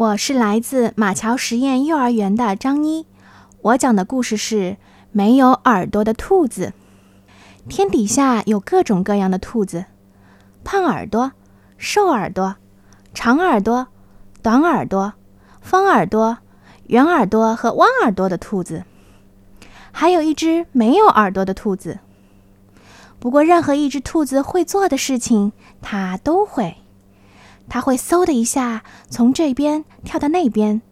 我是来自马桥实验幼儿园的张妮，我讲的故事是没有耳朵的兔子。天底下有各种各样的兔子，胖耳朵、瘦耳朵、长耳朵、短耳朵、方耳朵、圆耳朵和弯耳朵的兔子，还有一只没有耳朵的兔子。不过，任何一只兔子会做的事情，它都会。它会嗖的一下从这边跳到那边，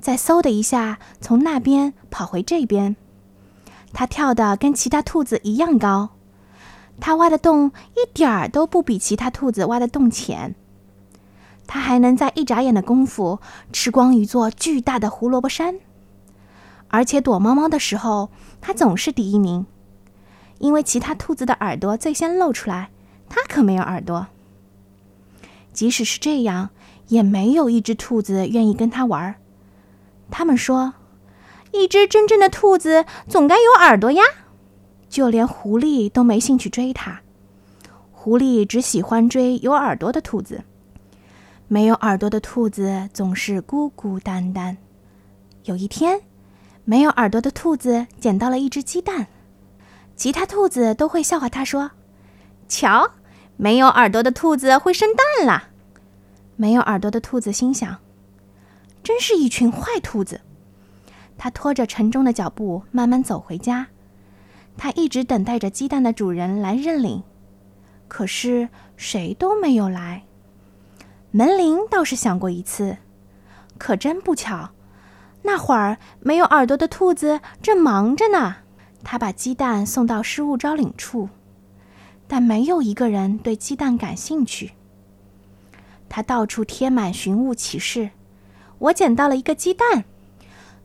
再嗖的一下从那边跑回这边。它跳的跟其他兔子一样高，它挖的洞一点儿都不比其他兔子挖的洞浅。它还能在一眨眼的功夫吃光一座巨大的胡萝卜山，而且躲猫猫的时候，它总是第一名，因为其他兔子的耳朵最先露出来，它可没有耳朵。即使是这样，也没有一只兔子愿意跟他玩。他们说，一只真正的兔子总该有耳朵呀。就连狐狸都没兴趣追它，狐狸只喜欢追有耳朵的兔子。没有耳朵的兔子总是孤孤单单。有一天，没有耳朵的兔子捡到了一只鸡蛋，其他兔子都会笑话他说：“瞧。”没有耳朵的兔子会生蛋了。没有耳朵的兔子心想：“真是一群坏兔子。”他拖着沉重的脚步慢慢走回家。他一直等待着鸡蛋的主人来认领，可是谁都没有来。门铃倒是响过一次，可真不巧，那会儿没有耳朵的兔子正忙着呢。他把鸡蛋送到失物招领处。但没有一个人对鸡蛋感兴趣。他到处贴满寻物启事。我捡到了一个鸡蛋。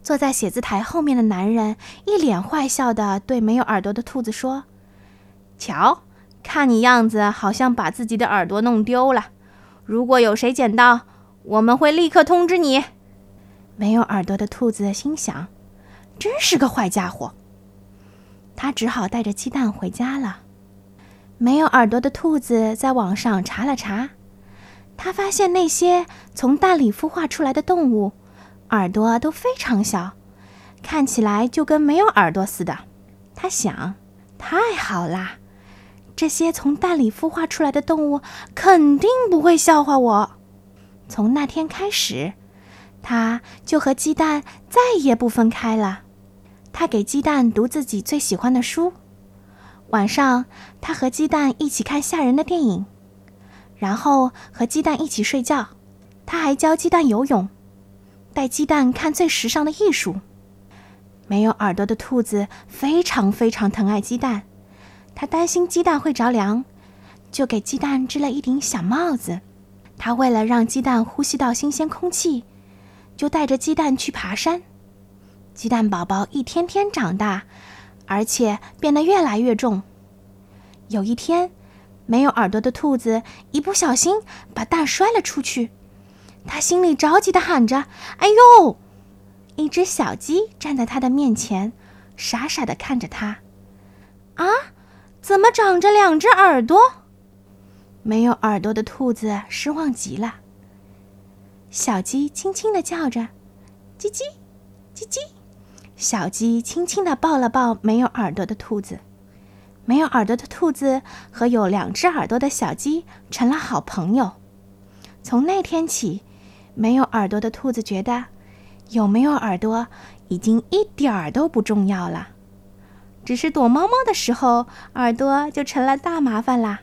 坐在写字台后面的男人一脸坏笑地对没有耳朵的兔子说：“瞧，看你样子，好像把自己的耳朵弄丢了。如果有谁捡到，我们会立刻通知你。”没有耳朵的兔子心想：“真是个坏家伙。”他只好带着鸡蛋回家了。没有耳朵的兔子在网上查了查，他发现那些从蛋里孵化出来的动物，耳朵都非常小，看起来就跟没有耳朵似的。他想：太好啦，这些从蛋里孵化出来的动物肯定不会笑话我。从那天开始，他就和鸡蛋再也不分开了。他给鸡蛋读自己最喜欢的书。晚上，他和鸡蛋一起看吓人的电影，然后和鸡蛋一起睡觉。他还教鸡蛋游泳，带鸡蛋看最时尚的艺术。没有耳朵的兔子非常非常疼爱鸡蛋，他担心鸡蛋会着凉，就给鸡蛋织了一顶小帽子。他为了让鸡蛋呼吸到新鲜空气，就带着鸡蛋去爬山。鸡蛋宝宝一天天长大。而且变得越来越重。有一天，没有耳朵的兔子一不小心把蛋摔了出去，他心里着急的喊着：“哎呦！”一只小鸡站在他的面前，傻傻的看着他。啊，怎么长着两只耳朵？没有耳朵的兔子失望极了。小鸡轻轻的叫着：“叽叽，叽叽。”小鸡轻轻地抱了抱没有耳朵的兔子，没有耳朵的兔子和有两只耳朵的小鸡成了好朋友。从那天起，没有耳朵的兔子觉得有没有耳朵已经一点儿都不重要了，只是躲猫猫的时候，耳朵就成了大麻烦啦。